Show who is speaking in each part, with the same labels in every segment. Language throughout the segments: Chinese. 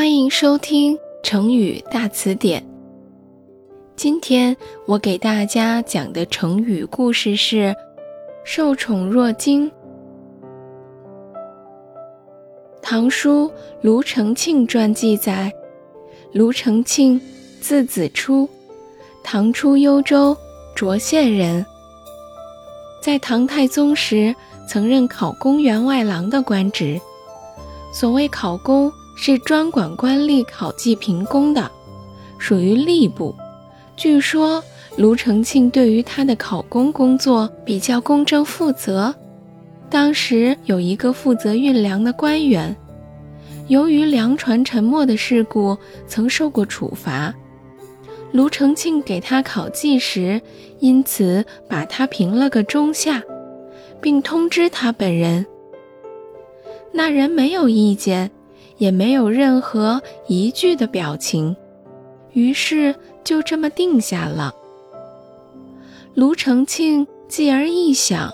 Speaker 1: 欢迎收听成语大词典。今天我给大家讲的成语故事是“受宠若惊”。唐书卢承庆传记载，卢承庆字子初，唐初幽州涿县人。在唐太宗时，曾任考功员外郎的官职。所谓考功。是专管官吏考绩评功的，属于吏部。据说卢承庆对于他的考功工作比较公正负责。当时有一个负责运粮的官员，由于粮船沉没的事故，曾受过处罚。卢承庆给他考绩时，因此把他评了个中下，并通知他本人。那人没有意见。也没有任何疑惧的表情，于是就这么定下了。卢成庆继而一想，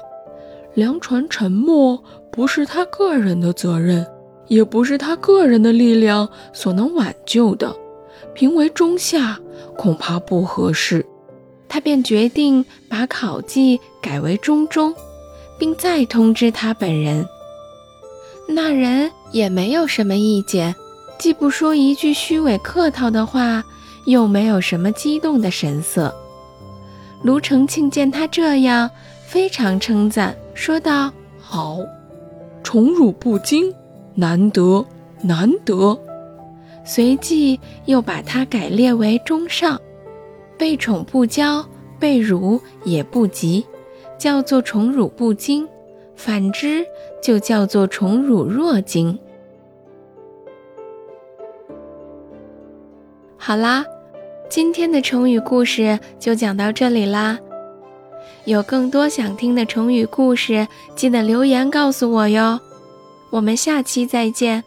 Speaker 1: 粮船沉没不是他个人的责任，也不是他个人的力量所能挽救的，评为中下恐怕不合适。他便决定把考绩改为中中，并再通知他本人。那人。也没有什么意见，既不说一句虚伪客套的话，又没有什么激动的神色。卢成庆见他这样，非常称赞，说道：“好，宠辱不惊，难得，难得。”随即又把他改列为中上，被宠不骄，被辱也不急，叫做宠辱不惊。反之，就叫做宠辱若惊。好啦，今天的成语故事就讲到这里啦。有更多想听的成语故事，记得留言告诉我哟。我们下期再见。